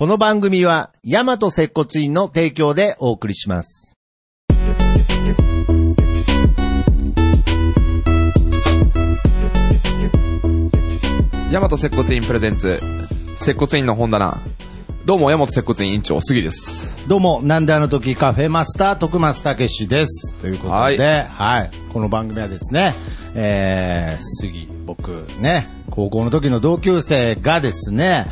この番組は、ヤマト接骨院の提供でお送りします。ヤマト接骨院プレゼンツ、接骨院の本棚。どうも、ヤマト接骨院院長、杉です。どうも、なんであの時カフェマスター、徳松たけしです。ということで、はい、この番組はですね、えー、杉、僕ね、高校の時の同級生がですね、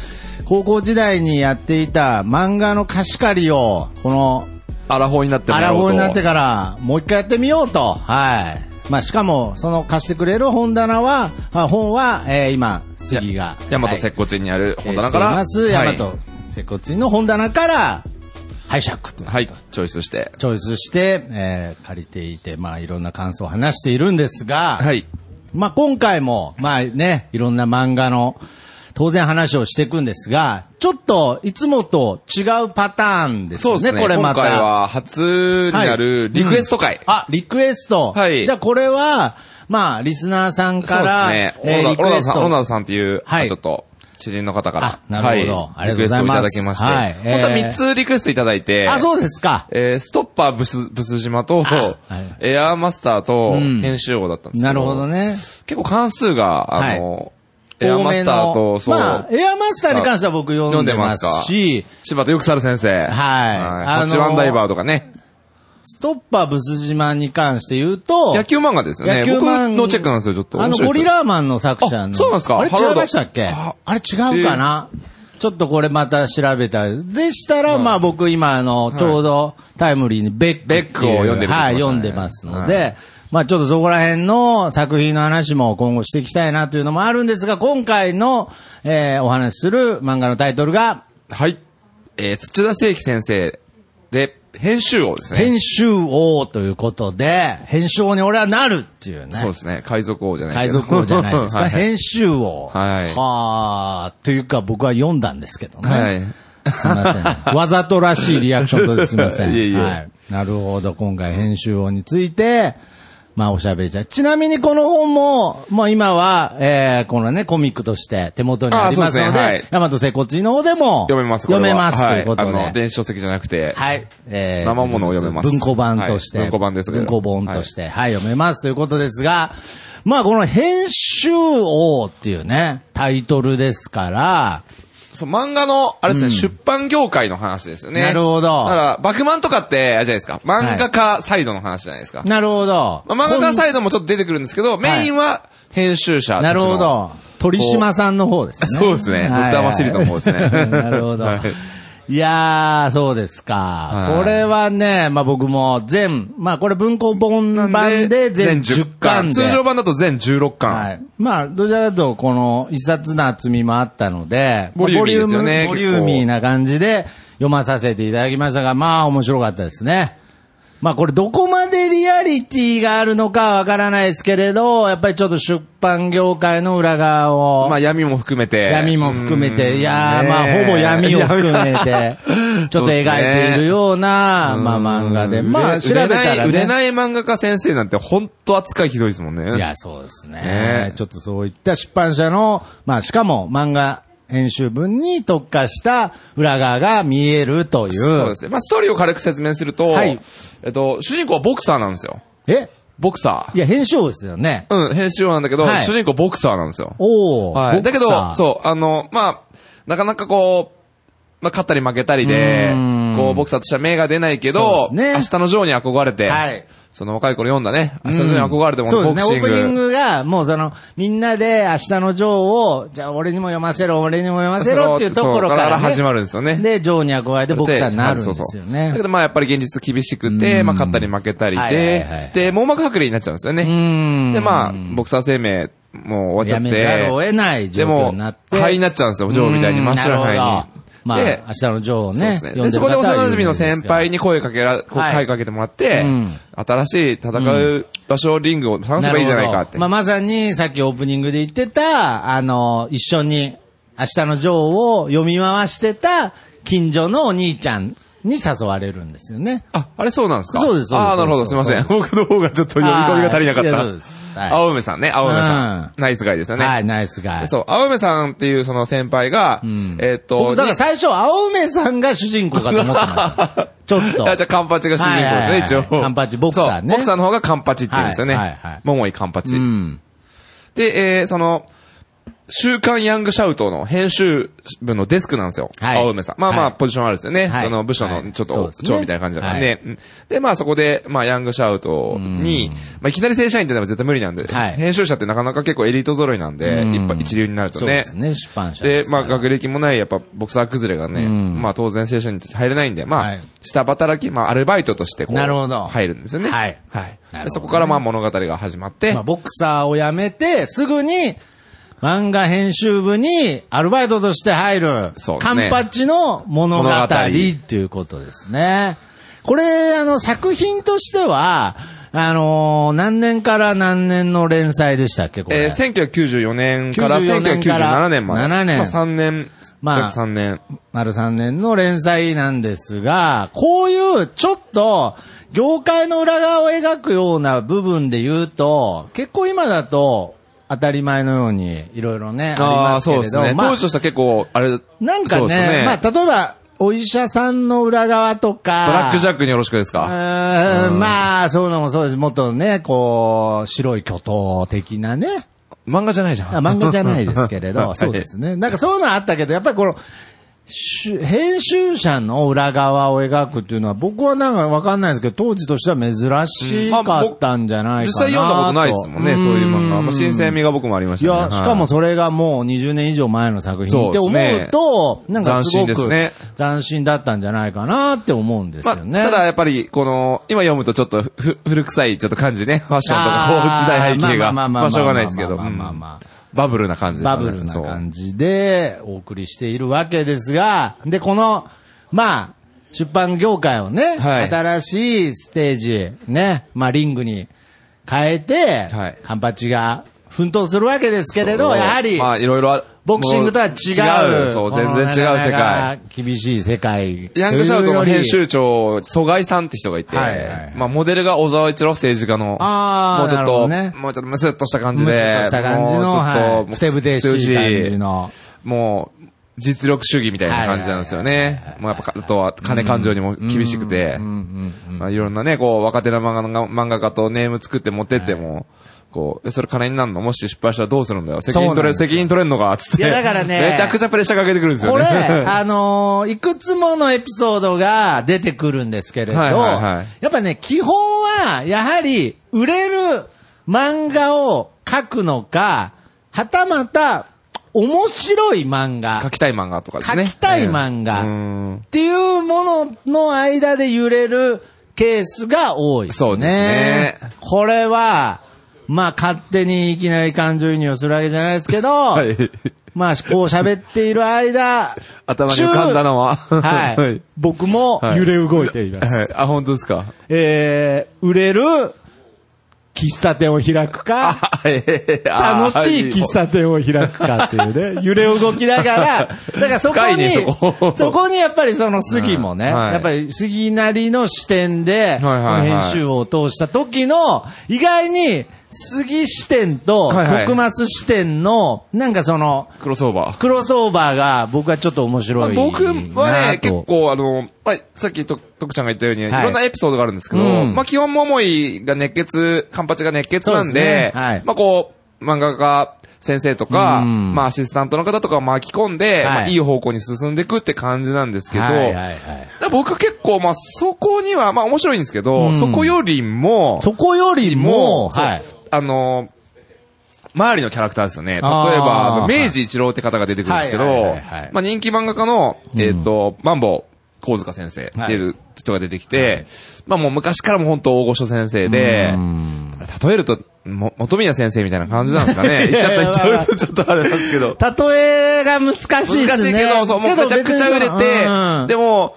高校時代にやっていた漫画の貸し借りを、この、アラフォーになってもアラ。フォーになってから、もう一回やってみようと。はい。まあ、しかも、その貸してくれる本棚は、あ本は、えー今、杉が。ヤマトはい接骨院にある本棚えーから、しています。ヤマト接骨院の本棚から、拝借と。はい、はい、チョイスして。チョイスして、えー借りていて、まあ、いろんな感想を話しているんですが、はい。まあ、今回も、まあね、いろんな漫画の、当然話をしていくんですが、ちょっと、いつもと違うパターンですよね、そうですね。これまた。今回は初になるリクエスト会。あ、リクエスト。はいじゃあこれは、まあ、リスナーさんから、そうですね。えー小リクエスト。野田さん、小野田さんっていう、はいまあちょっと、知人の方から。あなるほどはいありがとうございますリクエストをいただきまして。はいえー本当は3つリクエストいただいて。あ、そうですか。えーストッパーブス、ブス島と、はいエアーマスターとうん編集王だったんですけど、なるほどね。結構関数が、あの、エアーマスター多めと、のそう、まあ、エアマスターに関しては僕読んでますし、柴田よくさる先生。はいあのパチワンダイバーとかね。ストッパーブス島に関して言うと、野球漫画ですよね。僕野球漫のチェックなんですよ、ちょっと。あの、ゴリラーマンの作者の。あそうなんですか？あれ違いましたっけ？ああれ違うかな、ちょっとこれまた調べたら。でしたら、まあ僕今あの、ちょうどタイムリーにベック。ベックを読んでるねはい、読んでますので、まあちょっとそこら辺の作品の話も今後していきたいなというのもあるんですが、今回の、えーお話しする漫画のタイトルが、はい。えー、土田聖輝先生で、編集王ですね。編集王ということで、編集王に俺はなるっていうね。そうですね。海賊王じゃない海賊王じゃないですか。はい編集王。はいはあ、というか僕は読んだんですけどね。はい。すみません。わざとらしいリアクションとで すみません。いえいえはい。なるほど。今回編集王について、まあおしゃべりしたい。ちなみにこの本も、もう今は、えー、このね、コミックとして手元にありますので、ですねはい大和整骨院の方でも、読めます、読めます、はいということで。あの、電子書籍じゃなくて。はい。え生ものを読めます文庫版として。はい文庫版です文庫本として、はい、読めますということですが、まあこの編集王っていうね、タイトルですから、そう、漫画の、あれですね、出版業界の話ですよね。なるほどだから、バクマンとかって、あれじゃないですか。漫画家サイドの話じゃないですか。なるほど。まあ、漫画家サイドもちょっと出てくるんですけど、メインは編集者たちのなるほど。鳥島さんの方ですね。そうですねドクターマシリの方ですね なるほど。はいいやー、そうですか。はいこれはね、まあ僕も全、まあこれ文庫本版で全10巻で。通常版だと全16巻。はい。まあ、どちらかというと、この一冊の厚みもあったので、ボリューミーですよねボリュームボリューミーな感じで読まさせていただきましたが、まあ面白かったですね。まあこれどこまでリアリティがあるのかわからないですけれど、やっぱりちょっと出版業界の裏側を、まあ、闇も含めて。闇も含めて、うんいやまあ、ほぼ闇を含めて、ちょっと描いているような、まあ、漫画で。まあ、調べたらね。売れない漫画家先生なんて本当扱いひどいですもんね。いや、そうですねね。ちょっとそういった出版社の、まあ、しかも漫画編集文に特化した裏側が見えるという。そうですね。まあ、ストーリーを軽く説明すると、はいえっと、主人公はボクサーなんですよ。え？ボクサいや、編集王ですよね。ー。うん、編集王なんだけど、はい主人公ボクサーなんですよ。おお、はい。だけど、う。そう、あの、まあ、なかなかこう、まあ、勝ったり負けたりでこう、ボクサーとしては目が出ないけそど、うですね明日のジョーに憧れて、はいその若い頃読んだね、明日のジョーに憧れても、そうですね。オープニング。グが、もうその、みんなで明日のジョーを、じゃあ俺にも読ませろ、俺にも読ませろっていうところから、ね。そう始まるんですよね。で、ジョーに憧れてボクサーになるんですよね。だけどまあやっぱり現実厳しくて、まあ勝ったり負けたりはいはいはいで、で、網膜剥離になっちゃうんですようね。んでまあ、ボクサー生命もう終わっちゃっやめざるをて、得ない状況でもになって。、灰になっちゃうんですよ、ジョーみたいに真っ白い灰に。まあ、で明日のジョーをね、そうですね。で、そこで幼馴染の先輩にに声かけら、はい声かけてもらってうん、新しい戦う場所、リングを探せばいいじゃないかって。まあ、まさに、さっきオープニングで言ってた、あの、一緒に、明日のジョーを読み回してた、近所のお兄ちゃんに誘われるんですよね。あ、あれそうなんですか？そうですそうですああ、なるほど、すいません。僕の方がちょっと読み込みが足りなかった。そうですはい青梅さんね、青梅さん。ナイスガイですよね。はい、ナイスガイ。そう、青梅さんっていうその先輩が、んえっと、僕、だから最初、青梅さんが主人公かと思ってました。ちょっと。あじゃあ、カンパチが主人公ですね、はいはいはい一応。カンパチボクサーねボクサーの方がカンパチって言うんですよね。はいはいはい桃井カンパチ。うん。で、えー、その、週刊ヤングシャウトの編集部のデスクなんですよ。はい。青梅さん。まあまあ、はい。ポジションあるんですよね。はい。その部署はい。のちょっと長みたいな感じだからね。うんで、まあそこで、まあヤングシャウトに、まあいきなり正社員ってのは絶対無理なんで、はい。編集者ってなかなか結構エリート揃いなんで、うん。一流になるとね。そうです。ね、出版社で、まあ、学歴もない、やっぱ、ボクサー崩れがね、うん。まあ、当然正社員に入れないんで、まあ、はい。下働き、まあ、アルバイトとして、こう、なるほど。入るんですよね。はい。はい。そこから、まあ、物語が始まって、まあ、ボクサーを辞めて、すぐに、漫画編集部にアルバイトとして入る、そうですねカンパチの物語っていうことですね。これ、あの、作品としては、あのー何年から何年の連載でしたっけ、これ？えー、1994年から94年から1997年まで。7年まあ、3年。まあ約3年。丸3年の連載なんですが、こういうちょっと、業界の裏側を描くような部分で言うと、結構今だと当たり前のようにいろいろね、ありますけれど、そうですね。まあ当時としては結構、あれ、なんかそうですね、まあ例えば、お医者さんの裏側とか、ブラックジャックによろしくですうか。ーんまあ、そういうのもそうです。もっとね、こう、白い巨頭的なね、漫画じゃないじゃん。あ漫画じゃないですけれど、は いそうですね。なんかそういうのあったけど、やっぱりこの、し編集者の裏側を描くっていうのは、僕はなんかわかんないですけど、当時としては珍しかったんじゃないかなと、実際読んだことないですもんね、そういう漫画。まあ、新鮮味が僕もありましたね。いや、しかもそれがもう20年以上前の作品って思そうですねうと、なんかすごく斬新ね斬新だったんじゃないかなって思うんですまあ、よね。ただやっぱり、この、今読むとちょっとふ古臭いちょっと感じね。ファッションとか、時代背景が。まあまあまあまあまあ、しょうがないですけど。まあまあまあうんまあバブルな感じね。バブルな感じでお送りしているわけですが、で、この、まあ、出版業界をね、はい。新しいステージ、ね、まあリングに変えて、はい。カンパチが奮闘するわけですけれど、やはり、まあ、いろいろあ、ボクシングとは違う。もうそう、全然違う世界。か厳しい世界。ヤングシャウトの編集長、蘇我さんって人がいて、はいはいはいまあ、モデルが小沢一郎政治家の、もうちょっと、もうちょっとムスッとした感じむで、すっとした感じの、もうちょっとはい、ふてぶてしい感じの。もう、実力主義みたいな感じなんですよね。もうやっぱ、あとは金感情にも厳しくて、まあいろんなね、こう、若手の漫画漫画家とネーム作って持ってっても、こう、えそれ金になるの？もし失敗したらどうするんだよ？責任取れ、責任取れんのか？つって。いやだからね めちゃくちゃプレッシャーかけてくるんですよね。これ、あのーいくつものエピソードが出てくるんですけれど、はいはいはいやっぱね、基本は、やはり、売れる漫画を描くのか、はたまた、面白い漫画書きたい漫画とかですね。書きたい漫画ええうんっていうものの間で揺れるケースが多いですね。そうですねこれは、まあ勝手にいきなり感情移入するわけじゃないですけど、はい。まあこう喋っている間、頭に浮かんだのは。はい。はい。僕も揺れ動いています。はい。あ、本当ですか？えー、売れる喫茶店を開くか、楽しい喫茶店を開くかっていうね、揺れ動きながら、だからそこに、ねそこそこにやっぱりその杉もね、はいやっぱり杉なりの視点で、はいはい編集を通した時の、意外に杉視点と徳松視点の、なんかその、クロスオーバー。クロスオーバーが僕はちょっと面白い。僕はね、結構あの、まあ、さっきと、徳ちゃんが言ったように、いはい。ろんなエピソードがあるんですけど、うん。まあ、基本桃井が熱血、カンパチが熱血なんで、ですね。はい。まあ、こう、漫画家、先生とか、うん。まあ、アシスタントの方とかを巻き込んで、はい。まあ、いい方向に進んでいくって感じなんですけど、はいはい僕結構、まあ、そこには、まあ、面白いんですけど、うん。そこよりも、そこよりも、はい。あの、周りのキャラクターですよね。例えば、明治一郎って方が出てくるんですけどはいはいはいはい、まあ人気漫画家の、えっと、マンボウ神塚先生っていう人が出てきて、まあもう昔からも本当大御所先生で、例えると、も、元宮先生みたいな感じなんですかね。言っちゃった、言っちゃうとちょっとあれなんですけど。例えが難しいですね。難しいけど、そう、もうめちゃくちゃ売れて、でも、も、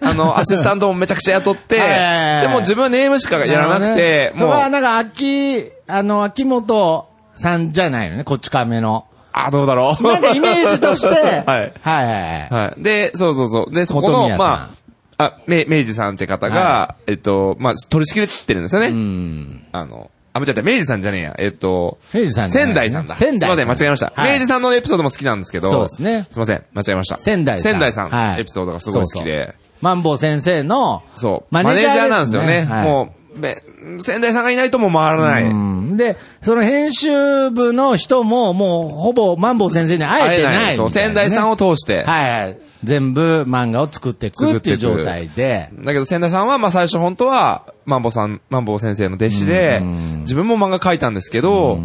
あの、アシスタントもめちゃくちゃ雇って、はいはいはいでも自分はネームしかやらなくて、それもう、はなんか、秋、あの、秋元さんじゃないのね、こっち亀の。あ、どうだろう。なんかイメージとして、はい。はいはい。で、そうそうそう。で、そこの、まあ、あ、め、明治さんって方が、はえっと、まあ、取り仕切れてるんですよね。うん。あの、あ、間違えた、明治さんじゃねえや。えっと、明治さん仙台さんだ。仙台すいません、間違えました。はい明治さんのエピソードも好きなんですけど、そうですねすいません、間違えました。仙台さん。仙台さん、はいエピソードがすごい好きで。マンボウ先生の、そう。マネージャーなんですよね。はいもう、め仙台さんがいないともう回らない。うん。で、その編集部の人も、もう、ほぼ、マンボウ先生に会えてないそう、仙台さんを通して。はいはい。全部漫画を作っていくっていう状態で。だけど仙台さんは、まあ最初本当は、マンボさん、マンボ先生の弟子で、自分も漫画描いたんですけど、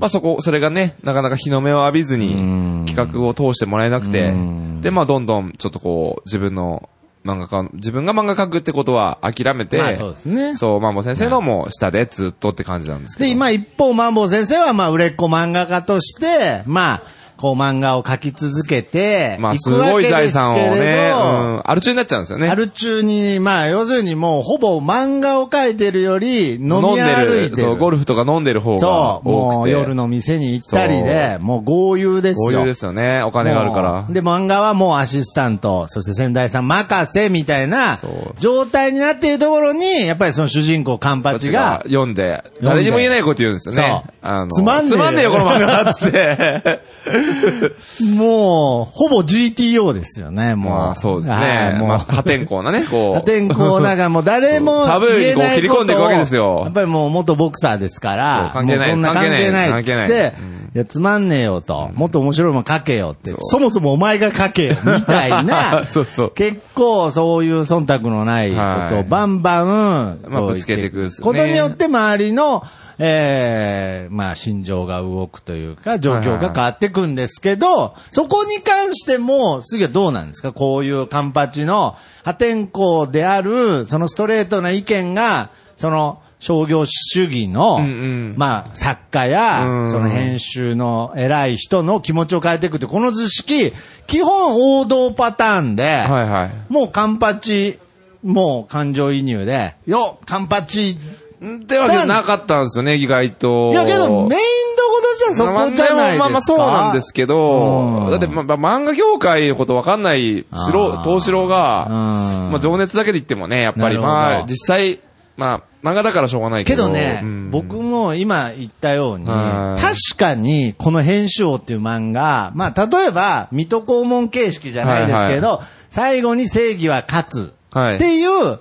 まあそこ、それがね、なかなか日の目を浴びずに、企画を通してもらえなくて、で、まあどんどんちょっとこう、自分の漫画家、自分が漫画描くってことは諦めて、まあそうですねそう、マンボ先生のもう下でずっとって感じなんですけど。で、今一方、マンボウ先生は、まあ、売れっ子漫画家として、まあ、こう漫画を描き続けて、まあすごい財産をね、うん、アル中になっちゃうんですよね。アル中に、まあ、要するにもう、ほぼ漫画を描いてるより、飲み飲んでる、歩いてる。そう、ゴルフとか飲んでる方がそう、多くて。もう夜の店に行ったりで、もう豪遊ですよ。こういうですよね。お金があるからで、漫画はもうアシスタント、そして仙台さん任せみたいな状態になっているところに、やっぱりその主人公カンパチが、読んで、誰にも言えないこと言うんですよね。そうあのつまんねえよつまんねえよ、この漫画つって。もう、ほぼ GTO ですよね、もう。まあ、そうですはね。いもう。まあ、破天荒なね、こう。破天荒ながもう誰もタブーにこう言えない切り込んでいくわけですよ。やっぱりもう元ボクサーですから、関係ないそんな関係ない関係ないって関係ない、いや、つまんねえよと、もっと面白いもん書けよって、そもそもお前が書けよ、みたいな、そうそう。結構そういう忖度のないことをバンバン、まあぶつけていくね。ことによって周りの、ええまあ、心情が動くというか、状況が変わっていくんですけど、そこに関しても、次はどうなんですか？こういうカンパチの破天荒である、そのストレートな意見が、その、商業主義の、うんうん。まあ、作家や、うん。その編集の偉い人の気持ちを変えていくって、この図式、基本王道パターンで、はいはい。もうカンパチ、もう感情移入で、よ、カンパチ、ってわけじゃなかったんですよね、意外と。いやけど、メインどことしてはそこじゃないですか。まあまあそうなんですけど、うん。だってまあまあ漫画業界のことわかんない素あ人、ー東四郎が、うん。まあ情熱だけで言ってもね、やっぱりまあ実際、まあ漫画だからしょうがないけど。けどね、うん。僕も今言ったように、はい。確かにこの編集王っていう漫画、まあ例えば、水戸黄門形式じゃないですけど、最後に正義は勝つはい。っていう、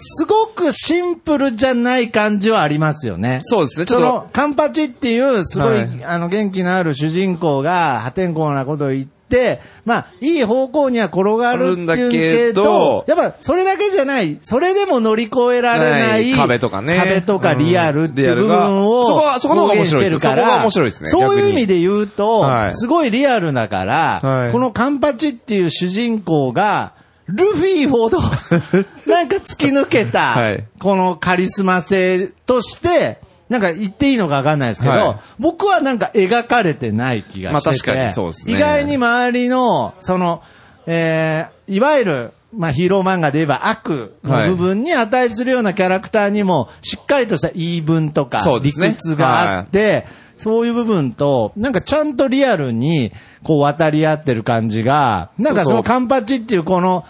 すごくシンプルじゃない感じはありますよね。そうですね、ちょっと。その、カンパチっていう、すごい、はい。あの、元気のある主人公が破天荒なことを言って、まあ、いい方向には転がるんだけどど、やっぱ、それだけじゃない、それでも乗り越えられない、壁とかね。壁とかリアルっていう部分を、そこはそこの方が面白いです。そこが面白いですねそういう意味で言うと、はい。すごいリアルだから、はい。このカンパチっていう主人公が、ルフィほど、なんか突き抜けた、はい。このカリスマ性として、なんか言っていいのかわかんないですけど、はい。僕はなんか描かれてない気がしてて、まあ確かにそうですね。意外に周りの、その、えー、いわゆる、まあヒーロー漫画で言えば悪の部分に値するようなキャラクターにも、しっかりとした言い分とか、理屈があって、そういう部分と、なんかちゃんとリアルに、こう渡り合ってる感じが、なんかそのカンパチっていうこの、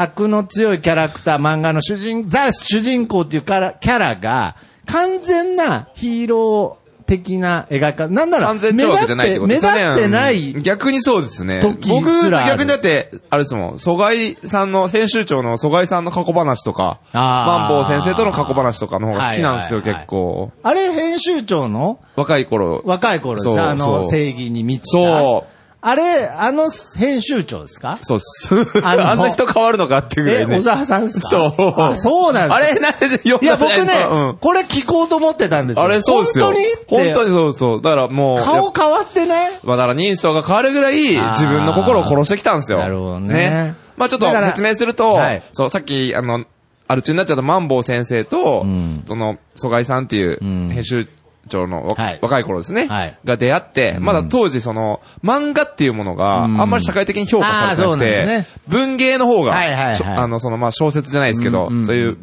悪の強いキャラクター、漫画の主人、ザ主人公っていうキャラキャラが、完全なヒーロー的な描か、なんなら、完全超悪じゃないってことですよね。目立ってないうん逆にそうですね。時僕、すらある逆にだって、あれですもん、疎外さんの、編集長の疎外さんの過去話とか、あー万坊先生との過去話とかの方が好きなんですよ、はいはいはい結構。あれ、編集長の？若い頃。若い頃ですそうあの、そう正義に満ちた。そう。あれ、あの編集長ですか？そうっす。あのあんな人変わるのかっていうぐらえ、いね。小沢さんですか？そう。あ、そうなんですあれ、なんでよいや、僕ね、うんこれ聞こうと思ってたんですよ。あれそうですよ。本当に？本当ににそうそう。だからもう。顔変わってないまあだから人相が変わるぐらい自分の心を殺してきたんですよ。なるほどねまあちょっと説明すると、はいそう、さっき、あの、アル中になっちゃったマンボウ先生と、んその、疎外さんっていううん編集長のわ、はい。若い頃ですね、はい。が出会って、まだ当時その、漫画っていうものがあうん。んまり社会的に評価されてなくて、ね。文芸の方が、はいはいはい。あの、その、まあ小説じゃないですけど、そういう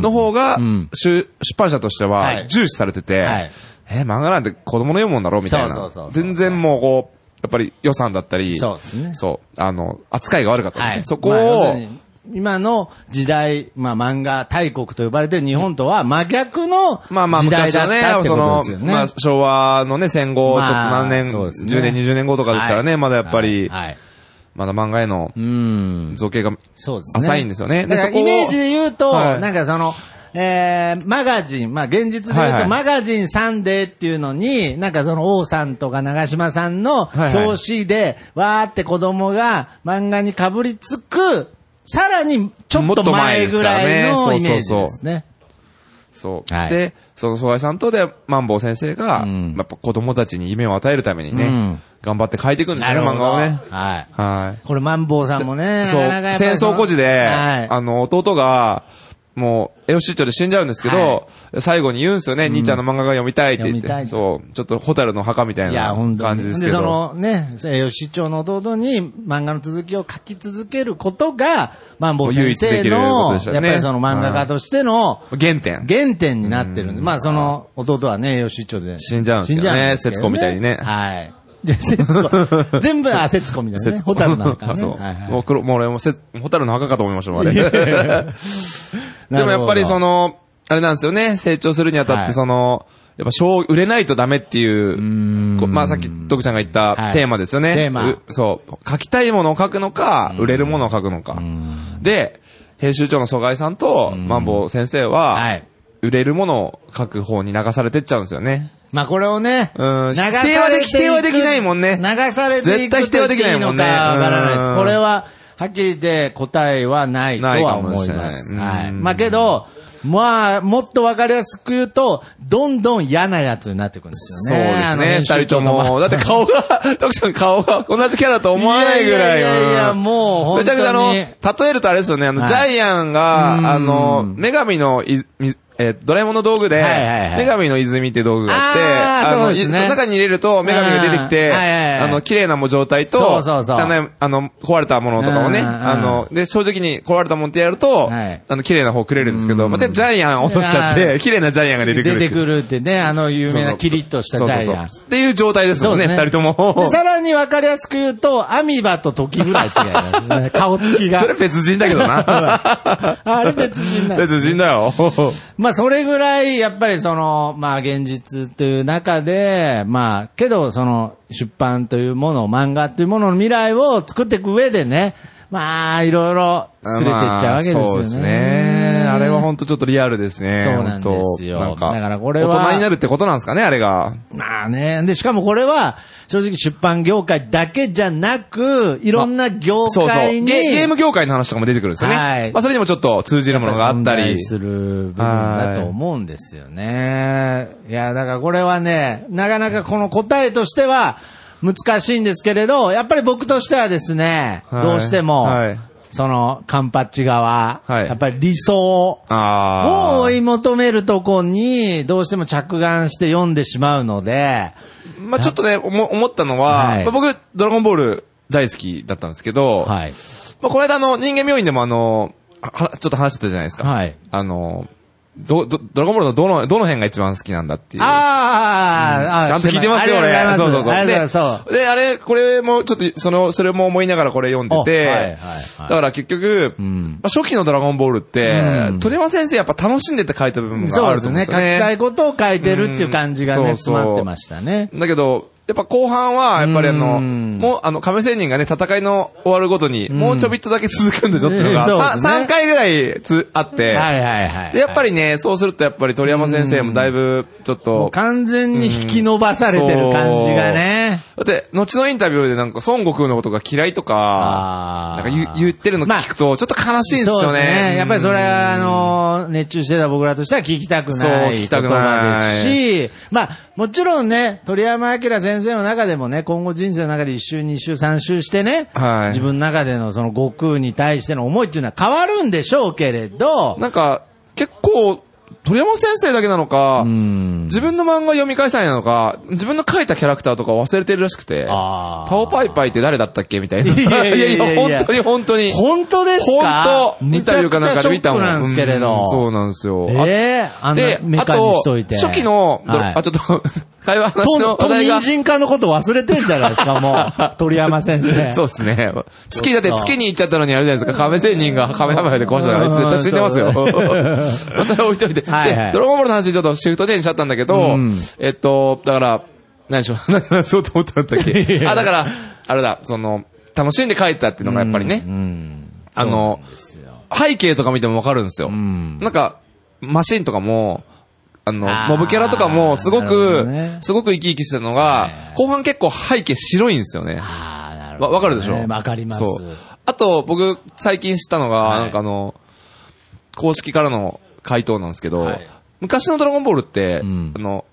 の方が、うん。出出版社としてははい。重視されてて、はい。え、漫画なんて子供の読むもんだろみたいな。そうそうそうそう。全然もうこう、やっぱり予算だったり、そうですね。そう、あの、扱いが悪かったんですね。はい。そこを今の時代、まあ漫画大国と呼ばれてる日本とは真逆のまあまあ時代だったっ、てそのことですよ、ね。まあ昭和のね、戦後、ちょっとまあ何年、そうですね10年、20年後とかですからね、はいまだやっぱり、はい。まだ漫画へのうん。造形が。浅いんですよね。だからイメージで言うと、はいなんかその、えー、マガジン、まあ現実で言うと、はいはいマガジンサンデーっていうのに、なんかその王さんとか長島さんのはいはい表紙で、わーって子供が漫画にかぶりつく、さらにちょっと前ぐらいのイメージですね。そう。はいで、その総愛さんとで、マンボウ先生が、うんやっぱ子供たちに夢を与えるためにね、うん頑張って書いていくんですよね、漫画をね。はい。はい。これ、マンボウさんもね、そう、戦争孤児で、はい。あの、弟が、もう、エオ出張で死んじゃうんですけど、最後に言うんですよね、兄ちゃんの漫画が読みたいって言って。そう、ちょっとホタルの墓みたいな感じですけど。そのね、吉長の弟に漫画の続きを書き続けることが、マンボウ先生の、ねやっぱりその漫画家としての原点。原点になってるんで、まあその弟はね、吉長で。死んじゃうんで死んじゃうんですけど節子みたいにねはい。全部、あ、節子みたいなね。ホタルの中ね。そう。はいはいもう黒、もう俺もせ、ホタルの墓かと思いましたもん、あれ。でもやっぱりその、の、あれなんですよね、成長するにあたっはいてその、やっぱ賞売れないとダメっていう、こまあさっき徳ちゃんが言ったはいテーマですよね。テーマうそう。書きたいものを書くのか、売れるものを書くのか。で、編集長の疎外さんと、マンボウ先生は、はい売れるものを書く方に流されてっちゃうんですよね。まあこれをね、うん否定はでき否定はできないもんね流されていく絶対否定はできないもんねわからないです。うんこれは、はっきり言って答えはないとは思います。ないはい。うんまあけど、まあ、もっとわかりやすく言うと、どんどん嫌なやつになっていくんですそうよね。ですね。二人とも。だって顔が、徳ちゃん顔が同じキャラと思わないぐらい。いやいやいやもう本当にめちゃくちゃあの、例えるとあれですよね、あの、はいジャイアンうんが、あの、女神のえードラえもんの道具で、はいはいはい女神の泉って道具があって、あーの、そうですねいその中に入れると女神が出てきて、うんはいはいはいあの、綺麗な状態と、そうそうそう汚い、あの、壊れたものとかをね、うんうんあの、で、正直に壊れたものってやると、はいあの、綺麗な方くれるんですけど、うんまあ、ジャイアン落としちゃって、綺麗なジャイアンが出てくる。出てくるってね、あの有名なキリッとしたジャイアン。そうそうそうっていう状態ですよね、二そうですね人とも。でさらにわかりやすく言うと、アミバと時ぐらい違いますね。顔つきが。それ別人だけどな。あれ別人なんです別人だよ。まあ、それぐらい、やっぱりその、まあ、現実という中で、まあ、けど、その、出版というもの、漫画というものの未来を作っていく上でね、まあ、いろいろ、すれていっちゃうわけですよね。まあそうですね。あれは本当ちょっとリアルですね。そうなんですよなんか。だからこれは大人になるってことなんですかね、あれが。まあね。で、しかもこれは、正直出版業界だけじゃなく、いろんな業そうそう。界に、ゲゲーム業界の話とかも出てくるんですよね。はいまあそれにもちょっと通じるものがあったり。する部分だと思うんですよね。いや、だからこれはね、なかなかこの答えとしては難しいんですけれど、やっぱり僕としてはですね、はいどうしても、はいその、カンパッチ側、はいやっぱり理想ああ。を追い求めるとこに、どうしても着眼して読んでしまうので、まあちょっとね、思思ったのは、はいまあ僕、ドラゴンボール大好きだったんですけど、はい。まあこの間あの、人間病院でもあの、はちょっと話してたじゃないですか。はい。あの、ど、ど、ドラゴンボールのどの、どの辺が一番好きなんだっていう。あーあー、ちゃんと聞いてますよ、俺。ありがとうございますそうそうそう。で、で、あれ、これも、ちょっと、その、それも思いながらこれ読んでて、おはいはいはいだから結局、んまあ、初期のドラゴンボールって、うん鳥山先生やっぱ楽しんでて書いた部分があるそうですね。と思うんですよね。書きたいことを書いてるっていう感じがね、うんそうそう詰まってましたね。だけど、やっぱ後半は、やっぱりあの、うんもう、あの、亀仙人がね、戦いの終わるごとに、もうちょびっとだけ続くんでしょっていうのが、そうさですね3回ぐらいつ、あって、はいはいはい。でやっぱりね、そうするとやっぱり鳥山先生もだいぶ、ちょっと、完全に引き伸ばされてる感じがね。だって、後のインタビューでなんか孫悟空のことが嫌いとか、なんか言言ってるの聞くと、ちょっと悲しいんですよそうですね。ね。やっぱりそれは、あの、熱中してた僕らとしては聞きたくない言聞きたくない。葉ですし、まあ、もちろんね、鳥山明先生の中でもね、今後人生の中で一周、二周、三周してね、はい。自分の中でのその悟空に対しての思いっていうのは変わるんでしょうけれど、なんか、結構、鳥山先生だけなのか、うん自分の漫画読み返さないなのか、自分の書いたキャラクターとか忘れてるらしくて、あータオパイパイって誰だったっけみたいな。いやいや本当に本当に。本当です本か当インタビューかなんかで見たもん。なんですけれどうんそうなんですよ。あええあんなで、あと初期の、はいあ、ちょっと、会話話の話題が人。参科のこと忘れてんじゃないですか、もう。鳥山先生。そうですね。月、だって月に行っちゃったのにあれじゃないですか。亀仙人が亀ハマで壊したから、絶対死んでますよ。ま あそれ置いといて。はいはいで、ドラゴンボールの話ちょっとシフトチェンジしちゃったんだけどうん、えっと、だから、何でしょう、何 そうと思ったんだっけ？あ、だから、あれだ、その、楽しんで帰ったっていうのがやっぱりねう、ん。あの、背景とか見てもわかるんですよ。んなんか、マシンとかも、あのモブキャラとかも、すごくね、すごく生き生きしてるのがはい、後半結構背景白いんですよね。ああ、なるわ、ほど。わかるでしょ？ねわかります。そう。あと、僕、最近知ったのが、はいなんかあの、公式からの回答なんですけど、はい。昔のドラゴンボールって、うん。あの、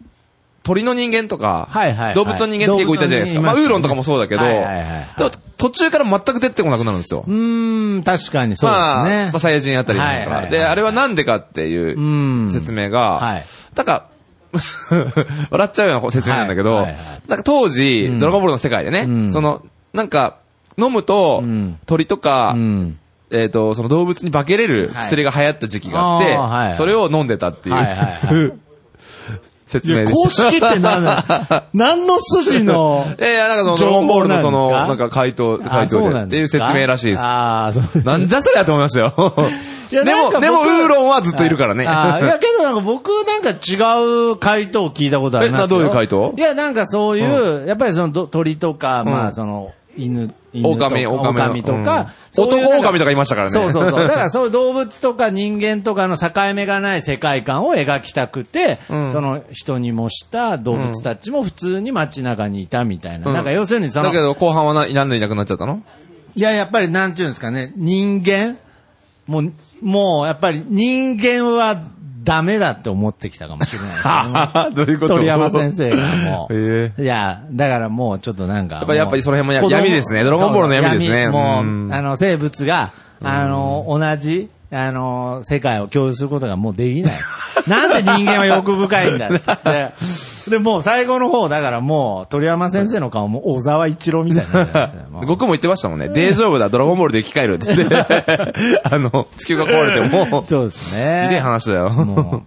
鳥の人間とか、はいはいはい。動物の人間って結構いたじゃないですか。まあ、ウーロンとかもそうだけど、はいはいはいでも途中から全く出てこなくなるんですよ。うーん、確かにそうですまあ、ね。まあ、サイヤ人あたりなんか、は。いはいはい。で、あれはなんでかっていううん。説明が、はい。なんか、笑っちゃうような説明なんだけど、はいはいはい。なんか当時、ん。ドラゴンボールの世界でね、うん。その、なんか、飲むと、うん。鳥とか、うん。えっ、と、その動物に化けれる薬が流行った時期があって、はいそれを飲んでたっていう、はいはいはい 説明で公した。式って何だ？何の筋のいやいや、なんかその、ド情ラゴンボールのその、なんか回答、あ回答でっていう説明らしいです。ああ、そう。なんじゃそりゃと思いましたよ。いやでも、でも、ウーロンはずっといるからね。いや、けどなんか僕なんか違う回答を聞いたことありますよ。えなどういう回答？いや、なんかそういう、やっぱりそのど鳥とか、まうんあその、犬、犬とか、狼、狼。狼とか、うん男狼とかいましたからね。そうそうそう。だから そういう動物とか人間とかの境目がない世界観を描きたくて、うんその人に模した動物たちも普通に街中にいたみたいな。うんなんか要するにその、だけど、後半はな、なんでいなくなっちゃったの？いや、やっぱりなんていうんですかね、人間？もう、もうやっぱり人間はダメだって思ってきたかもしれないですね。どういうこと？鳥山先生がもう。えいや、だからもうちょっとなんか。やっぱりやっぱりその辺も闇ですねドラゴンボールの闇ですねもうんう、あの、生物が、あの、同じ、あの、世界を共有することがもうできない。なんで人間は欲深いんだっつって。で、もう最後の方、だからもう、鳥山先生の顔も小沢一郎みたいになってるんですよもう僕も言ってましたもんね。大丈夫だ、ドラゴンボールで生き返るって言って。あの、地球が壊れても、そうですね。ひでえ話だよ。も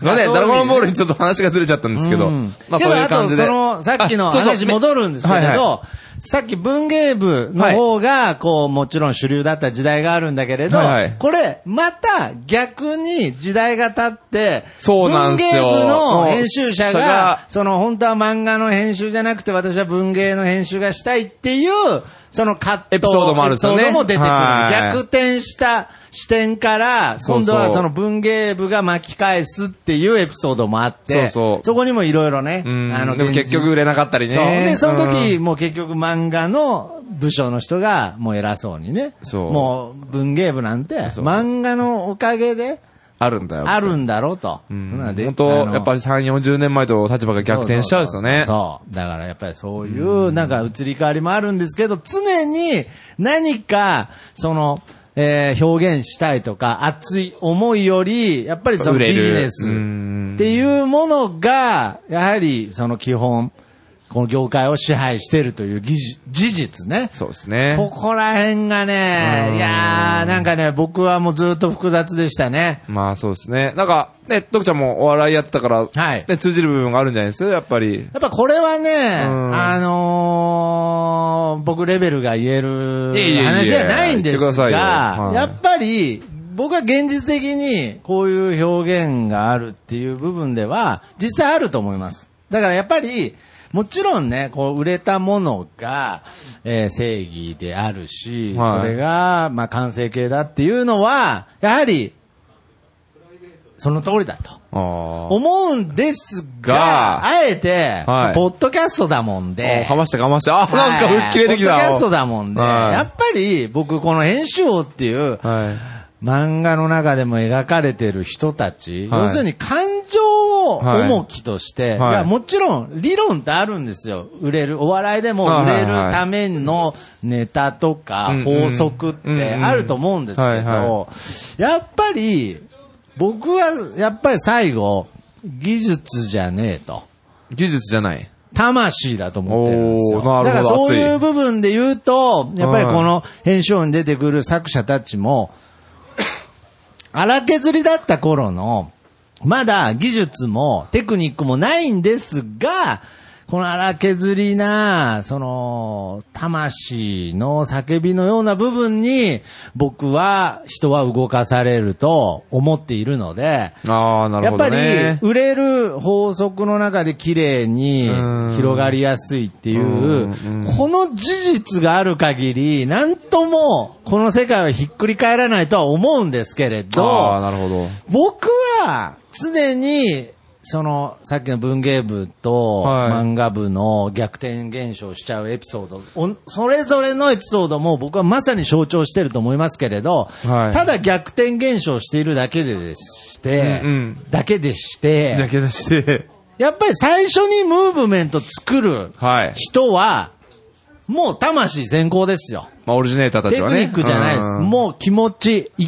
すいません、ドラゴンボールにちょっと話がずれちゃったんですけど、うんまあそういう感じで。けどあと、その、さっきの話戻るんですけれど、はいはさっき文芸部の方が、こう、もちろん主流だった時代があるんだけれど、はいはい。これ、また逆に時代が経って、そうなんすよ。文芸部の編集者うん。が、その本当は漫画の編集じゃなくて私は文芸の編集がしたいっていう、そのカットエピソードもあるんですよね。も出てくる。はい。逆転した視点から、今度はその文芸部が巻き返すっていうエピソードもあって、そうそう。こにもいろいろね、うん。あの、でも結局売れなかったりね。そう。で、その時、うんもう結局漫画の部署の人が、もう偉そうにね。そうもう文芸部なんて、漫画のおかげで、あるんだよ。あるんだろうと。うん本当やっぱり3、40年前と立場が逆転しちゃうんですよね。そう。だからやっぱりそういう、なんか移り変わりもあるんですけど、常に何か、その、えー表現したいとか、熱い思いより、やっぱりそのビジネスうんっていうものが、やはりその基本、この業界を支配しているという事実ね。そうですね。ここら辺がねう、んいやー、なんかね、僕はもうずっと複雑でしたね。まあそうですね。なんか、ね、徳ちゃんもお笑いやってたから、はいね、通じる部分があるんじゃないですやっぱり。やっぱこれはね、うんあのー僕レベルが言える話じゃないんですが、はいやっぱり、僕は現実的にこういう表現があるっていう部分では、実際あると思います。だからやっぱり、もちろんね、こう、売れたものが、えー正義であるし、はいそれが、まあ、完成形だっていうのは、やはり、その通りだと。あ思うんですが、があえて、はいポッドキャストだもんあ。で、かましてかまして。あ、なんか吹っ切れてきた。はいポッドキャストだもんで、はいやっぱり僕この編集王っていう、はい。漫画の中でも描かれてる人たち、はい。要するに感情をはい重きとして、はい。い。やもちろん理論ってあるんですよ。売れる、お笑いでも売れるためのネタとか法則ってあると思うんですけど、やっぱり、僕はやっぱり最後、技術じゃねえと。技術じゃない。魂だと思ってるんですよ。だからそう熱い。いう部分で言うと、やっぱりこの編集音に出てくる作者たちも、荒削りだった頃の、まだ技術もテクニックもないんですが、この荒削りな、その、魂の叫びのような部分に、僕は人は動かされると思っているので、ああ、なるほやっぱりどね。、売れる法則の中で綺麗に広がりやすいっていう、この事実がある限り、なんとも、この世界はひっくり返らないとは思うんですけれああ、ど、なるほど。僕は常に、その、さっきの文芸部とはい漫画部の逆転現象しちゃうエピソード、おそれぞれのエピソードも僕はまさに象徴してると思いますけれど、はいただ逆転現象しているだけででして、うんうんだけでして、だけ出して。やっぱり最初にムーブメント作るはい。人は、もう魂先行ですよ。まあ、オリジネーターたちはね。テクニックじゃないです。うんもう気持ち、勢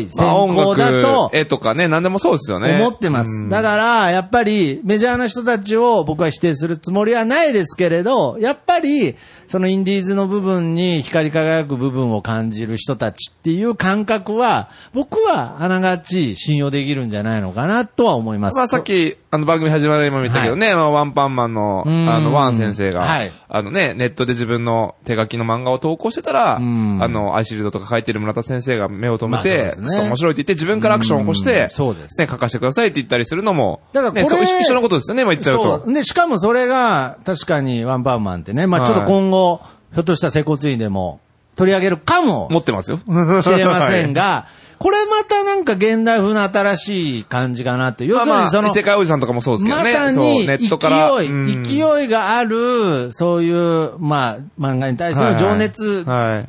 い、先行だと楽、絵とかね、何でもそうですよね。思ってます。だから、やっぱりメジャーな人たちを僕は否定するつもりはないですけれど、やっぱり、そのインディーズの部分に光り輝く部分を感じる人たちっていう感覚は、僕はあながち信用できるんじゃないのかなとは思います。まあさっき、あの番組始まる今も言ったけどね、まあワンパンマンの、うんあの、ワン先生が、はいあのね、ネットで自分の手書きの漫画を投稿してたら、あん。の、アイシールドとか書いてる村田先生が目を留めまあそね。面白いって言って自分からアクションを起こしてうん、そうです。ね、書かせてくださいって言ったりするのも、だからこれね一緒のことですよね、まあ言っちゃうと。で、しかもそれが、確かにワンパンマンってね、まあちょっと今後、ひょっとしたら接骨院でも取り上げるかも持ってますよ。しれませんが、これまたなんか現代風の新しい感じかなって。要まあまあ、するにその、異世界おじさんとかもそうですけどまね。そうさにネットから。勢い、うん勢いがある、そういう、まあ、漫画に対しての情熱、はいはい。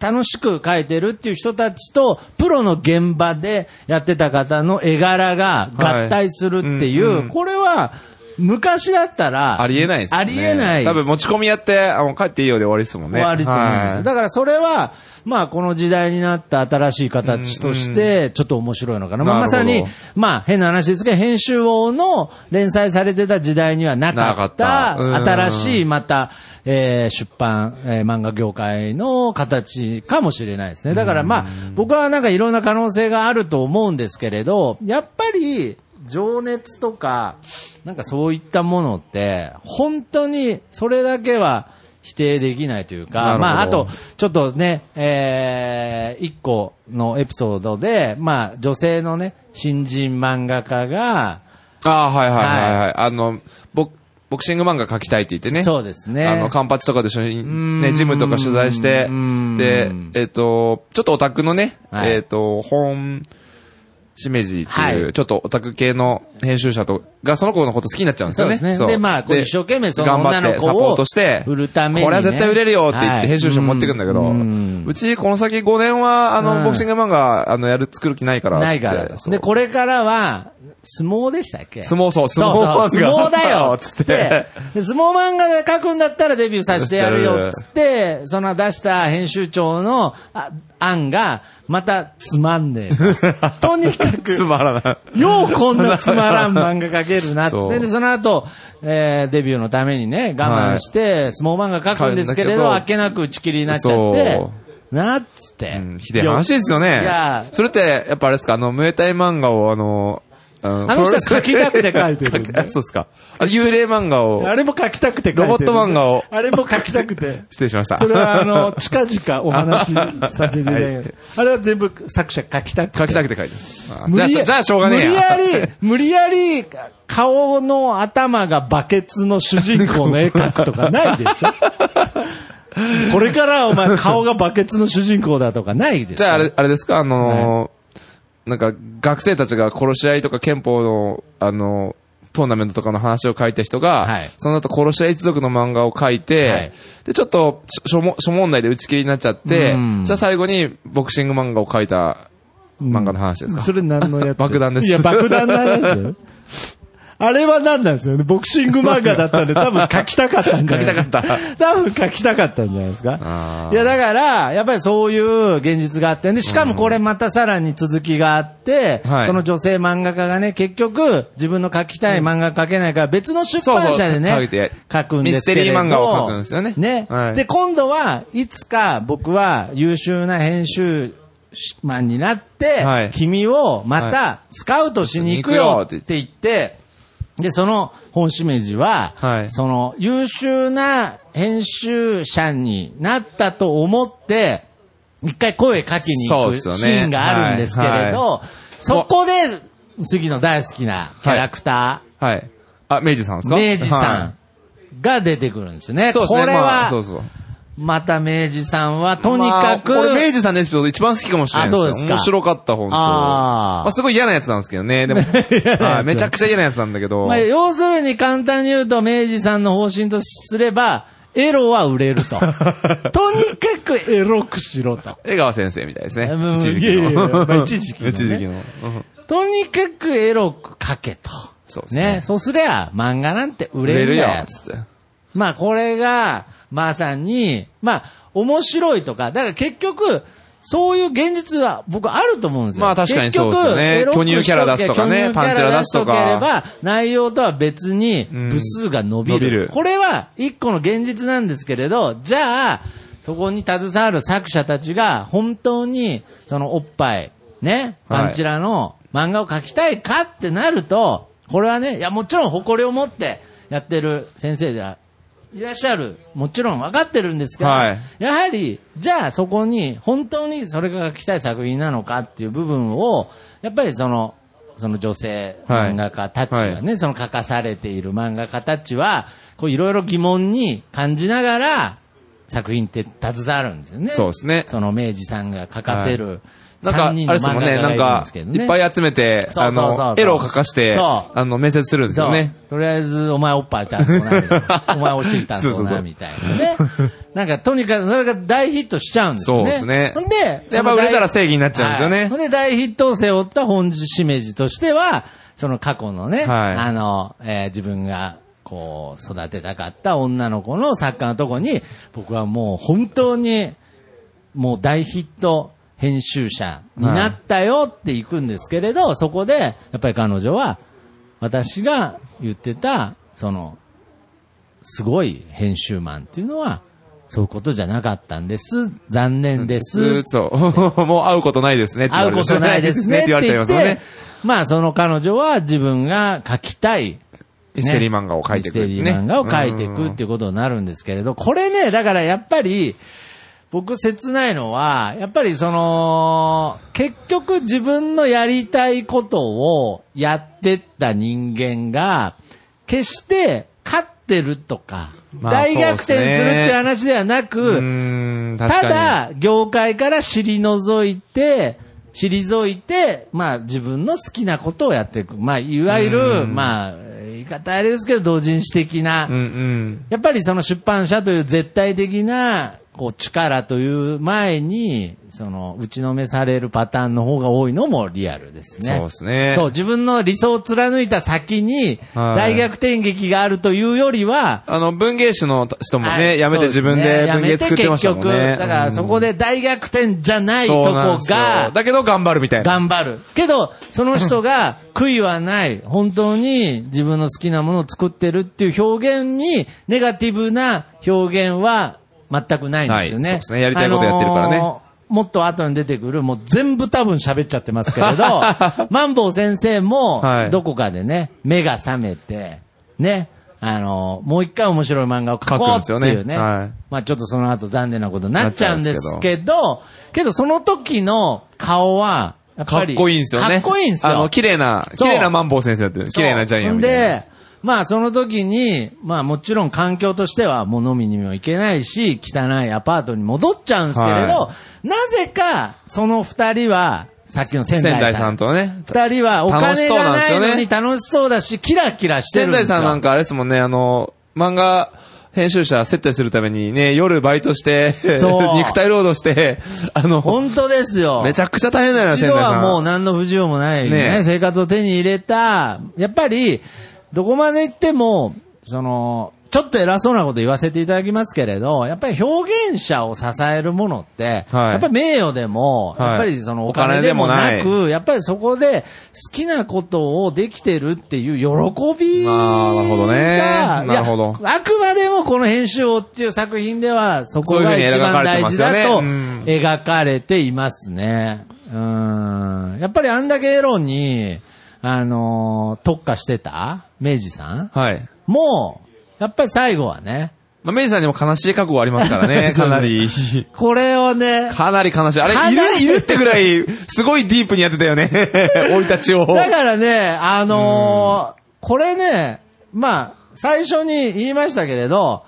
楽しく描いてるっていう人たちと、プロの現場でやってた方の絵柄が合体するっていう、これは、昔だったら、ありえないですよね。ありえない。多分持ち込みやって、あ、もう帰っていいよで終わりですもんね。終わりと思うんですよ。はいだからそれは、まあこの時代になった新しい形として、ちょっと面白いのかな。まあまさにまあ変な話ですけど、編集王の連載されてた時代にはなかっなかったうんた、新しいまた、えー出版、えー漫画業界の形かもしれないですね。だからまあ、僕はなんかいろんな可能性があると思うんですけれど、やっぱり、情熱とか、なんかそういったものって、本当にそれだけは否定できないというか、まあ、あと、ちょっとね、えー、一個のエピソードで、まあ、女性のね、新人漫画家が、ああ、はいはいはいはい。あの、ボボクシング漫画描きたいって言ってね。そうですね。あの、カンパチとかで一緒に、ね、ジムとか取材してうん、で、えっ、と、ちょっとオタクのね、はいえっ、と、本、しめじっていう、はい。ちょっとオタク系の編集者と、がその子のこと好きになっちゃうんですよね。そうですね。でまあこうで一生懸命その女の子をサポートして、売るためにね。これは絶対売れるよって言っはいて編集者持ってくんだけど、ううん。ちこの先5年は、あの、うん。ボクシング漫画、あの、やる、作る気ないからっつって。ないから。で、これからは、相撲でしたっけ？相撲そう、相撲漫画。相撲だよ。つって。でで相撲漫画で書くんだったらデビューさせてやるよ。っつって、その出した編集長のあ案が、またつまんねえ。と。に かく、つまらない。ようこんなつまらん漫画描けるなっつって。で、その後、えーデビューのためにね、我慢して、相撲漫画描くんですけれど、はいあっけなく打ち切りになっちゃって、なっつって。うんひでえ話ですよね。いやそれって、やっぱあれですか、あの、ムエタイ漫画をあの、あの人は書きたくて書いてるんで あそうですか。あ幽霊漫画をあ、れも書きたくて書いてるロボット漫画をあれも書きたくて。失礼しました。それはあの、近々お話しさせていただきます。あれは全部作者書きたくて。書きたくて書いてる。じゃあ、じゃあしょうがねえや。無理やり、無理やり、顔の頭がバケツの主人公の絵描くとかないでしょ これからお前顔がバケツの主人公だとかないでしょじゃあ、あれ、あれですか？あのーなんか、学生たちが殺し合いとか憲法の、あのートーナメントとかの話を書いた人が、はい。その後殺し合い一族の漫画を書いて、はい。で、ちょっと、しょ、諸問題で打ち切りになっちゃってうん、じゃあ最後にボクシング漫画を書いた漫画の話ですか、それ何のやつ？爆弾です。いや、爆弾の話。あれは何なんですよね？ボクシング漫画だったんで 多分書きたかったんじゃないですか。書きたか多分書きたかったんじゃないですか。いや、だから、やっぱりそういう現実があって、で、しかもこれまたさらに続きがあって、はい。その女性漫画家がね、結局、自分の書きたい漫画描けないから別の出版社でね、そうそう書くんですけミステリー漫画を書くんですよね。ね。はい。で、今度はいつか僕は優秀な編集マンになって、はい。君をまはたスカウトしに行くよって言って、で、その本しめじは、はいその優秀な編集者になったと思って、一回声かけに行くシーンがあるんですけれど、はそこで、杉の大好きなキャラクタはい。あ、明治さんですー、か？明治さはんが出てくるんですね。いそうですね。これまあは、そうそう。また明治さんはとにかく、まあこれ明治さんのエピソード一番好きかもしれないですよ。あそうですか面白かった、本当あーまあ、すごい嫌なやつなんですけどね。でも、はいめちゃくちゃ嫌なやつなんだけど。まあ、要するに簡単に言うと、明治さんの方針とすれば、エロは売れると。とにかくエロくしろと。江川先生みたいですね。うん一時期いやいやいやの。まあ一時期のね一時期の。うんとにかくエロく書けと。そうですねそうすりゃ、漫画なんて売れ売れるよるよ。、つって。まあ、これが、まさに、まあ、面白いとか、だから結局、そういう現実は僕あると思うんですよ。まあ確かにそうですよね。巨乳キャラ出すとかねパンチラ出すとか。ければ、内容とは別にうん。部数が伸びる。伸びる。これは一個の現実なんですけれど、じゃあ、そこに携わる作者たちが本当にそのおっぱい、ね、はい。パンチラの漫画を描きたいかってなると、これはね、いやもちろん誇りを持ってやってる先生ではいらっしゃる。もちろん分かってるんですけど、はいやはり、じゃあそこに本当にそれが書きたい作品なのかっていう部分を、やっぱりその、その女性漫画家たちがね、はその書かされている漫画家たちは、こういろいろ疑問に感じながら作品って携わるんですよね。そうですねその明治さんが書かせるなんか、あ3れですもんね、なんか。いっぱい集めて、あの、エロを描かして、あの、面接するんですよね。とりあえず、お前おっぱい担当な。お前お尻担当なみたいなね。なんか、とにかくそれが大ヒットしちゃうんですよね。そうですねほんで、やっぱ売れたら正義になっちゃうんですよねはいほんで、大ヒットを背負った本しめじとしては、その過去のね、はいあの、えー自分が、こう、育てたかった女の子の作家のとこに、僕はもう本当に、もう大ヒット編集者になったよって行くんですけれど、そこで、やっぱり彼女は、私が言ってた、その、すごい編集マンっていうのは、そういうことじゃなかったんです。残念です。そう。もう会うことないですねって言われて会うことないですね。って言われちゃいますもんね。まあ、その彼女は自分が書きたい、ミステリー漫画を描いていく、ね。ミステリー漫画を描いていくっていうことになるんですけれど、これね、だからやっぱり、僕切ないのは、やっぱりその、結局自分のやりたいことをやってった人間が、決して勝ってるとか、まあ大逆転するって話ではなく、たに。だ、業界から尻除いて、退いて、まあ自分の好きなことをやっていく。まあ、いわゆる、まあ、言い方あれですけど、同人誌的な、うんうん。やっぱりその出版社という絶対的な、こう力という前に、その、打ちのめされるパターンの方が多いのもリアルですね。そうですねそう、自分の理想を貫いた先に、はい大逆転劇があるというよりは、あの、文芸誌の人もはいね、やめて自分で文芸作ってましたもんね。やめて結局、だからそこで大逆転じゃないとこが、だけど頑張るみたいな。頑張る。けど、その人が 悔いはない、本当に自分の好きなものを作ってるっていう表現に、ネガティブな表現は全くないんですよね。はいそうですねやりたいことやってるからねあのーもっと後に出てくる、もう全部多分喋っちゃってますけれど、マンボウ先生もは、いどこかでね、目が覚めて、ね、あのーもう一回面白い漫画を描こうっていうね。ねはいまあちょっとその後残念なことになっちゃうんですけど、けどその時の顔は、やっぱり。かっこいいんですよね。かっこいいんですよ。あの、綺麗な、綺麗なマンボウ先生だって、綺麗なジャイアンみたいな。で、まあその時に、まあもちろん環境としてはもう飲みにも行けないし、汚いアパートに戻っちゃうんですけれど、はなぜかその二人は、さっきの仙台さん。仙台さんとね。二人はお金がないのに楽しそうだし、キラキラしてる仙んですよ。台さんなんかあれですもんね、あの、漫画、編集者接待するためにね、夜バイトして、肉体労働して、あの、本当ですよ。めちゃくちゃ大変だよ、一度仙台さん。はもう何の不自由もない、ねね生活を手に入れた、やっぱり、どこまで行っても、その、ちょっと偉そうなこと言わせていただきますけれど、やっぱり表現者を支えるものって、はい。やっぱり名誉でも、はい。やっぱりそのおお金金でもなでく、やっぱりそこで好きなことをできてるっていう喜びが、なるほどね。なるほど。あくまでもこの編集王っていう作品では、そこが一番大事だと描かれていますね。うん。やっぱりあんだけエロに、あのー特化してた明治さん？はい。もう、やっぱり最後はね、まあ、メイさんにも悲しい覚悟ありますからね、かなり。これをね、かなり悲しい。あれ、いる、いるってぐらい、すごいディープにやってたよね。生い立ちを。だからね、あのーこれね、まあ、最初に言いましたけれど、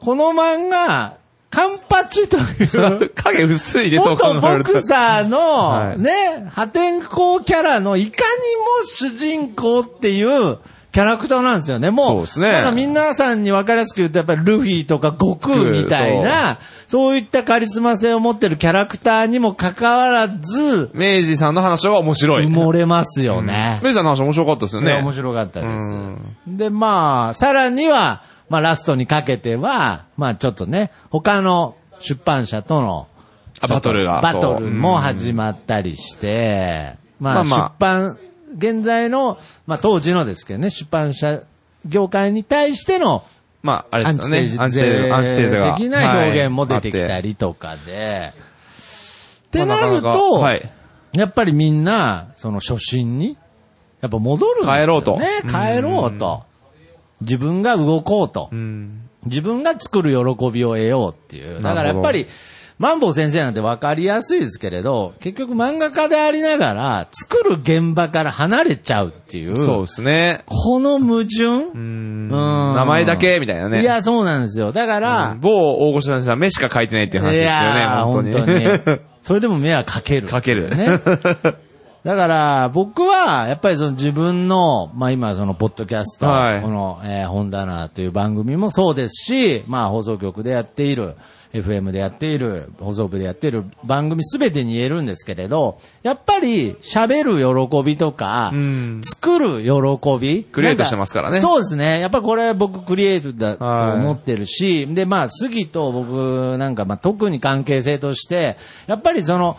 この漫画、カンパチという、影薄いで、そう考元。ボクサーの、はいね、破天荒キャラのいかにも主人公っていうキャラクターなんですよね。もう、そうですねなんか皆さんに分かりやすく言うと、やっぱりルフィとか悟空みたいな、そういったカリスマ性を持ってるキャラクターにもかかわらず、明治さんの話は面白い。埋もれますよね。明治さんの話面白かったですよね。面白かったですうん。で、まあ、さらには、まあ、ラストにかけては、まあ、ちょっとね、他の出版社との、あバトルがバトルも始まったりして、まあ、出版、現在の、まあ、当時のですけどね、出版社業界に対しての、まあ、あれアですよね。アンチテーゼ、アンチテーゼが。的な表現も出てきたはいりとかで、ってなると、はい。やっぱりみんな、その初心に、やっぱ戻るんですよね。帰ろうと帰ろうと。自分が動こうとう。ん。自分が作る喜びを得ようっていう。だからやっぱり、マンボウ先生なんて分かりやすいですけれど、結局漫画家でありながら、作る現場から離れちゃうっていう。そうですね。この矛盾？うん。うん名前だけ、みたいなね。いや、そうなんですよ。だから、うん某大御所先生は目しか書いてないっていう話ですけどね、本当に。本当に。それでも目はかける。かけるね。だから、僕は、やっぱりその自分の、まあ今その、ポッドキャスト、はいこの、えー、本棚という番組もそうですし、まあ放送局でやっている、FM でやっている、放送部でやっている番組すべてに言えるんですけれど、やっぱり喋る喜びとか、うん作る喜び。クリエイトしてますからねそうですね。やっぱこれ僕クリエイトだと思ってるし、で、まあ、杉と僕なんか、まあ、特に関係性として、やっぱりその、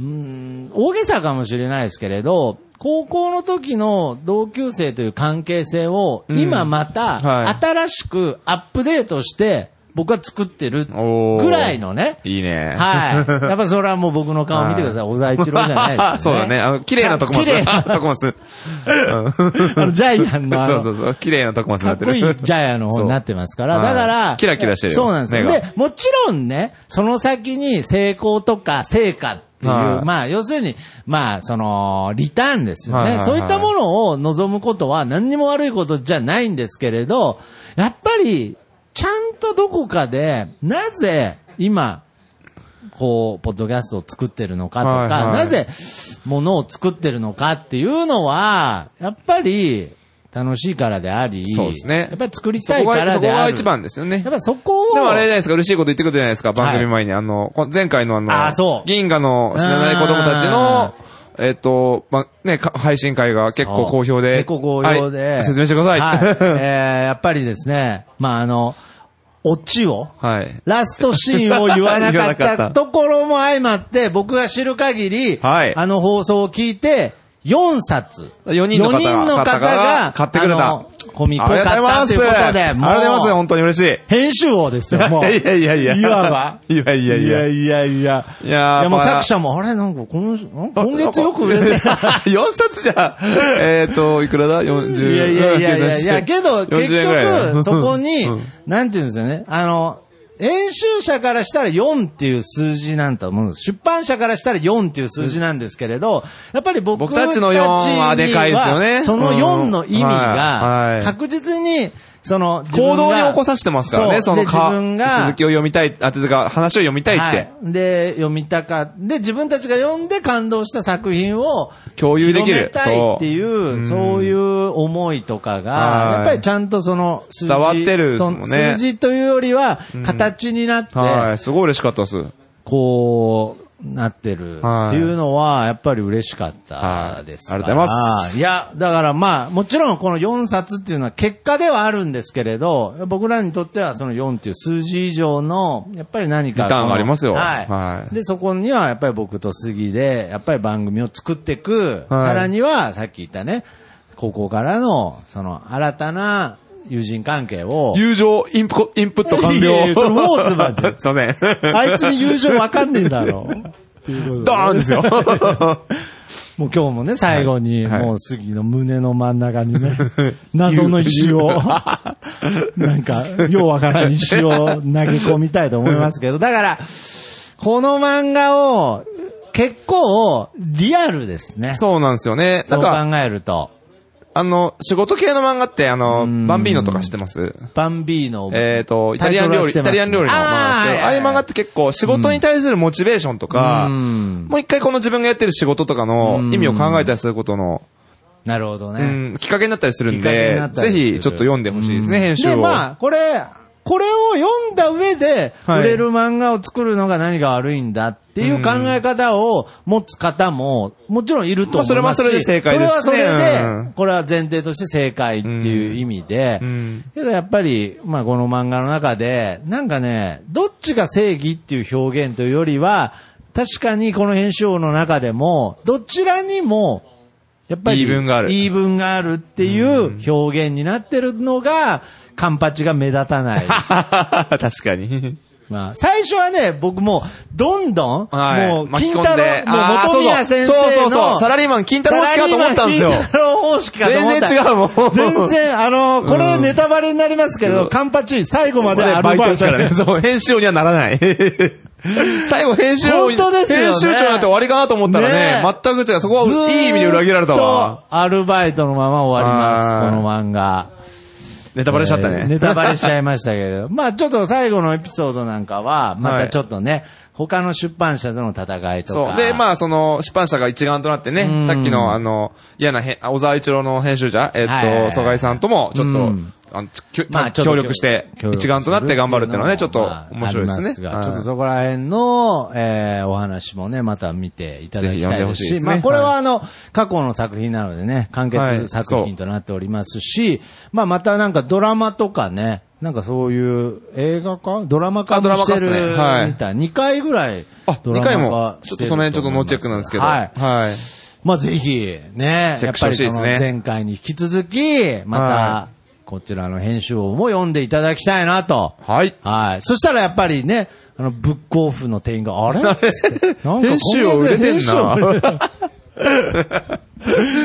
うん、大げさかもしれないですけれど、高校の時の同級生という関係性を、うん今また、はい新しくアップデートして、僕は作ってるぐらいのね。いいね。はい。やっぱそれはもう僕の顔見てください。小沢一郎じゃないですよね。そうだね。あの、綺麗なとこマス。綺麗な とこマス。ジャイアンのそうそうそう。綺麗なとこマスになっる。かってこいいジャイアの方になってますから、だから、はいキラキラしてるよそうなんですよ。で、もちろんね、その先に成功とか成果っていう、はい。まあ、要するに、まあ、その、リターンですよね、はいはいはい。そういったものを望むことは何にも悪いことじゃないんですけれど、やっぱり、ちゃんとどこかで、なぜ、今、こう、ポッドキャストを作ってるのかとか、はいはい。なぜ、ものを作ってるのかっていうのは、やっぱり、楽しいからであり、そうですねやっぱり作りそたいからである。が一番ですよねやっ。ぱりそこを、でもあれじゃないですか、嬉しいこと言ってくれたじゃないですか、番組前に。あの、こ前回のあの、あ銀河の死なない子供たちの、えっと、ま、ね、か配信会が結構好評で。結構好評で。はい説明してください。はい。えー、やっぱりですね、まああの、オチを、はい。ラストシーンを言わなかった ところも相まって、僕が知る限り、はいあの放送を聞いて、4冊。4人の方が四人の方が買ってくれたコミコありがとうございます。買ったということで、ありがとうございます。本当に嬉しい。編集王ですよ、もう。いやいやいやいわば。いやいやいやいやいや。いやーもうまあ作者も、あれなんか、この、ん今月よく売れてる。4冊じゃ、えっと、いくらだ ?40。いやいやいやいやいや、けど、結40円ぐらいだ局、そこにうん、なんていうんですよね。あの、編集者からしたら4っていう数字なんと思うんです。出版社からしたら4っていう数字なんですけれど、やっぱり僕僕たちの4はでかいですよね。その4の意味が確実に、その、行が動に起こさせてますからね、そので自か、分が、続きを読みたい、あ、てか、話を読みたいって。はい。で、読みたか、で、自分たちが読んで感動した作品を、共有できる。たいっていう、そそうういう思いとかが、はいやっぱりちゃんとその数字伝わってるね。と数字というよりは、形になって、はい、すごい嬉しかったです。こう、なってる。っていうのは、やっぱり嬉しかったですありがとうございます。いや、だからまあ、もちろんこの4冊っていうのは結果ではあるんですけれど、僕らにとってはその4っていう数字以上の、やっぱり何か。リターンがありますよ。はい。はい。で、そこにはやっぱり僕と杉で、やっぱり番組を作っていく、はい。さらにはさっき言ったね、高校からの、その新たな友人関係を、友情インプコインプット完いやい了。やそれウォーズマンじゃん すいません。あいつに友情わかんねえだろ。っていうことでドーンですよ。もう今日もね、最後に、はいもう杉の胸の真ん中にね、謎の石を、なんか、ようわからん石を投げ込みたいと思いますけど、だから、この漫画を、結構、リアルですね。そうなんですよね。そう考えると。あの、仕事系の漫画って、あの、バンビーノとか知ってます？バンビーノ。えっ、と、イタリアン料理、イタリアン料理の漫画ですけど、ああいう漫画って結構仕事に対するモチベーションとか、うん。もう一回この自分がやってる仕事とかの意味を考えたりすることの、なるほどうね。ん、きっかけになったりするんでぜひちょっと読んでほしいですね、編集を。で、まあ、これ、これを読んだ上で、はい。売れる漫画を作るのが何が悪いんだっていう考え方を持つ方も、もちろんいると思いますそれはそれで正解ですね。それはそれでうん、これは前提として正解っていう意味で。うん、けどやっぱり、まあこの漫画の中で、なんかね、どっちが正義っていう表現というよりは、確かにこの編集王の中でも、どちらにも、やっぱり、言い分がある。言い分があるっていう表現になってるのが、カンパチが目立たない。確かに。まあ、最初はね、僕もう、どんどん、はい。もう、金太郎。もう元宮先生の、そうそうそう。サラリーマン、金太郎式かと思ったんですよ。金太郎方式かと思った。全然違うもん全然、あの、これネタバレになりますけど、カンパチ、最後までアルバイトですからね。そう、編集王にはならない。最後編集本当ですよね編集長になって終わりかなと思ったらねね、全く違う。そこはいい意味で裏切られたわ。アルバイトのまま終わります、はいこの漫画。ネタバレしちゃったえーね。ネタバレしちゃいましたけど。まあちょっと最後のエピソードなんかは、またちょっとね、他の出版社との戦いとか。そう。で、まあ、その、出版社が一丸となってね、さっきの、あの、嫌な小沢一郎の編集者、えっはいはいはいと、曽我井さんとも、ちょっとうん、あのまあ協力して、一丸となって頑張るっていうのはね、ちょっとまあ面白いですねす。がはいちょっとそこら辺の、えーお話もね、また見ていただきたいでですし、ほしすねまあこれははいあの、過去の作品なのでね、完はい結作品となっておりますし、まあまたなんかドラマとかね、なんかそういう映画か？ドラマ化もしてるねはいみたい。2回ぐらいあ、ドラマ化2回も、ちょっとその辺ちょっとノーチェックなんですけど。はい。はい。まあぜひ、ね、チェックしてやっぱりそのほしいですね前回に引き続き、または、こちらの編集をも読んでいただきたいなと。はい。はい。そしたらやっぱりね、あの、ブックオフの店員が、あれ？なんか編集を売れてんな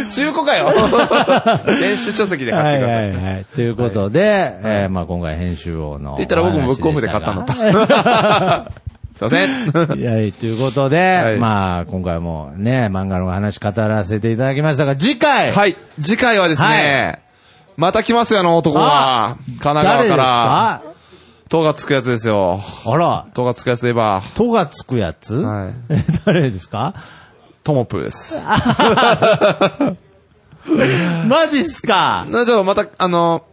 中古かよ 電子書籍ではい買ってくださ。はいいはい。ということで、えーまあ今回編集王の。って言ったら僕もブックオフで買ったんだった。すいません。いや、ということで、はいまあ今回もね、漫画の話語らせていただきましたが、次回はい。次回はですね、また来ますよ、あの男は。神奈誰です川か？ら。かとがつくやつですよ。あら、とがつくやつといえば、とがつくやつ？はいえ誰ですか？トモプーです。マジっすか？な、じゃあまた、あの、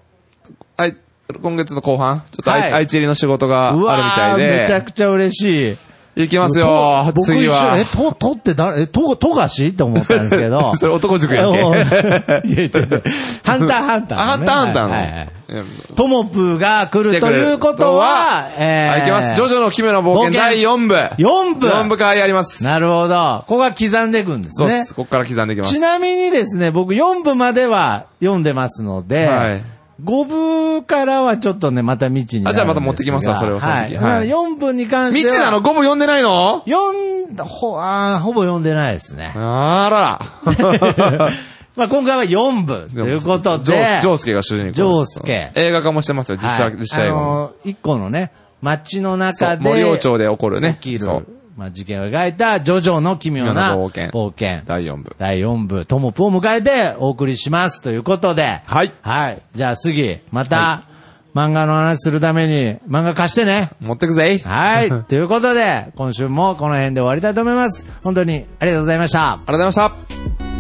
あい、今月の後半、ちょっとあい、はい愛知入りの仕事があるみうわたいーめちゃで、くちゃ嬉しい。行きますよ、僕一緒次はえ、。と、とって誰、え、と、とがし？って思ったんですけど。それ男塾やんけ。いや、違う違う。ハンターハンターあ、ハンターハンターの。はいはいはいうんトモプーが来るということは、えはい、行きます。ジョジョの奇妙な冒険冒険第4部。4部4部からやります。なるほど。ここが刻んでいくんですねそうです。。ここから刻んでいきますち。なみにですね、僕4部までは読んでますので、はい5部からはちょっとね、また未知に。あじゃあまた持ってきますわそれをはい。はい4部に関しては。ミッチなの ?5 部読んでないの？読んだ、ほ、あーほぼ読んでないですね。あらら。まあ今回は4部ということで。ジョージョースケが主人公。ジョースケ映画化もしてますよ、実写、はい実写映画も。あのー一個のね、街の中で。森王町で起こるね。起きるまあ事件を描いたジョジョの奇妙な冒険冒険。第4部。第4部、トモプを迎えてお送りしますということで。はい。はい。じゃあ次、また、漫画の話するために漫画貸してね。持ってくぜ。はい。ということで、今週もこの辺で終わりたいと思います。本当にありがとうございました。ありがとうございました。